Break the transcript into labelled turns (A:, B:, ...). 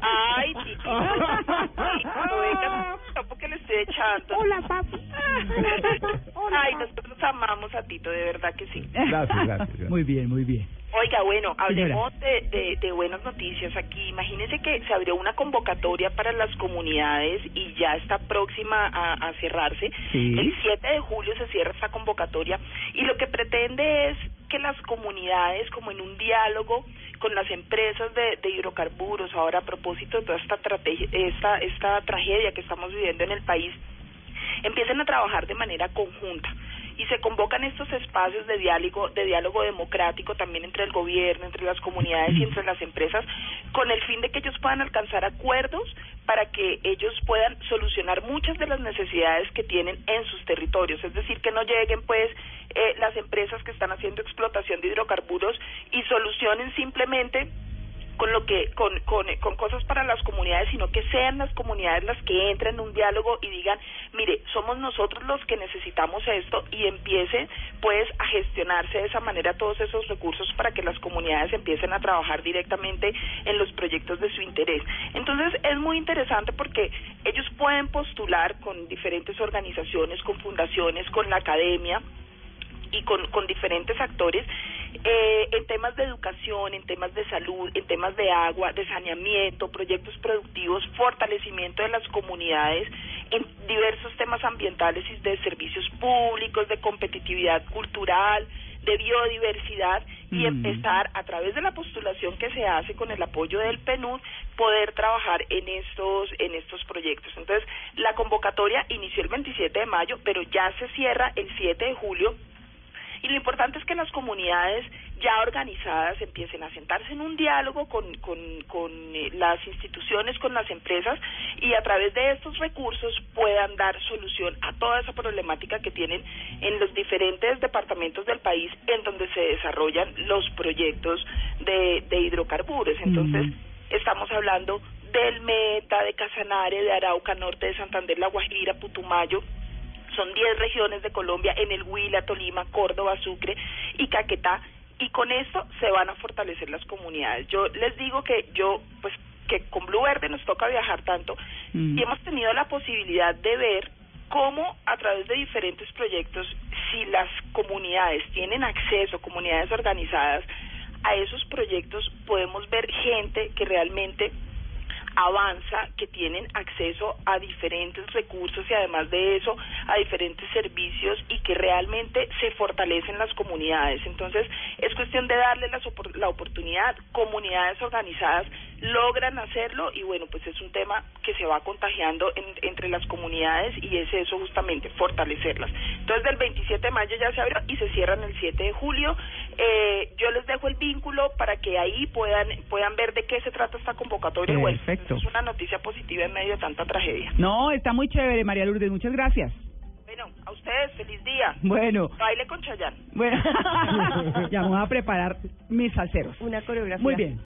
A: Ay, Titi. No venga, tampoco le estoy echando.
B: Hola, papi.
A: Ay, nosotros amamos a Tito, de verdad que sí.
B: Gracias, gracias. Muy bien, muy bien.
A: Oiga, bueno, hablemos de, de, de buenas noticias aquí. Imagínense que se abrió una convocatoria para las comunidades y ya está próxima a, a cerrarse.
B: Sí.
A: El 7 de julio se cierra esta convocatoria y lo que pretende es que las comunidades, como en un diálogo con las empresas de, de hidrocarburos, ahora a propósito de toda esta, esta, esta tragedia que estamos viviendo en el país, empiecen a trabajar de manera conjunta y se convocan estos espacios de diálogo de diálogo democrático también entre el gobierno, entre las comunidades y entre las empresas con el fin de que ellos puedan alcanzar acuerdos para que ellos puedan solucionar muchas de las necesidades que tienen en sus territorios, es decir, que no lleguen pues eh, las empresas que están haciendo explotación de hidrocarburos y solucionen simplemente con lo que con, con, con cosas para las comunidades, sino que sean las comunidades las que entren en un diálogo y digan, mire, somos nosotros los que necesitamos esto y empiece pues a gestionarse de esa manera todos esos recursos para que las comunidades empiecen a trabajar directamente en los proyectos de su interés. Entonces es muy interesante porque ellos pueden postular con diferentes organizaciones, con fundaciones, con la academia, y con, con diferentes actores eh, en temas de educación, en temas de salud, en temas de agua, de saneamiento, proyectos productivos, fortalecimiento de las comunidades, en diversos temas ambientales y de servicios públicos, de competitividad cultural, de biodiversidad y empezar a través de la postulación que se hace con el apoyo del PNUD poder trabajar en estos en estos proyectos. Entonces, la convocatoria inició el 27 de mayo, pero ya se cierra el 7 de julio y lo importante es que las comunidades ya organizadas empiecen a sentarse en un diálogo con, con, con eh, las instituciones, con las empresas y a través de estos recursos puedan dar solución a toda esa problemática que tienen en los diferentes departamentos del país en donde se desarrollan los proyectos de, de hidrocarburos. Entonces, estamos hablando del Meta, de Casanare, de Arauca, Norte de Santander, La Guajira, Putumayo, son 10 regiones de Colombia, en el Huila, Tolima, Córdoba, Sucre y Caquetá, y con esto se van a fortalecer las comunidades. Yo les digo que yo, pues, que con Blue Verde nos toca viajar tanto. Y hemos tenido la posibilidad de ver cómo a través de diferentes proyectos, si las comunidades tienen acceso, comunidades organizadas, a esos proyectos podemos ver gente que realmente avanza, que tienen acceso a diferentes recursos y además de eso a diferentes servicios y que realmente se fortalecen las comunidades. Entonces es cuestión de darle opor- la oportunidad, comunidades organizadas logran hacerlo y bueno, pues es un tema que se va contagiando en- entre las comunidades y es eso justamente, fortalecerlas. Entonces del 27 de mayo ya se abrió y se cierran el 7 de julio. Eh, yo les dejo el vínculo para que ahí puedan puedan ver de qué se trata esta convocatoria. Bueno,
B: Perfecto.
A: es una noticia positiva en medio de tanta tragedia.
B: No, está muy chévere, María Lourdes. Muchas gracias.
A: Bueno, a ustedes, feliz día.
B: Bueno,
A: Baile con Chayán.
B: bueno. ya vamos a preparar mis salseros.
C: Una coreografía.
B: Muy bien.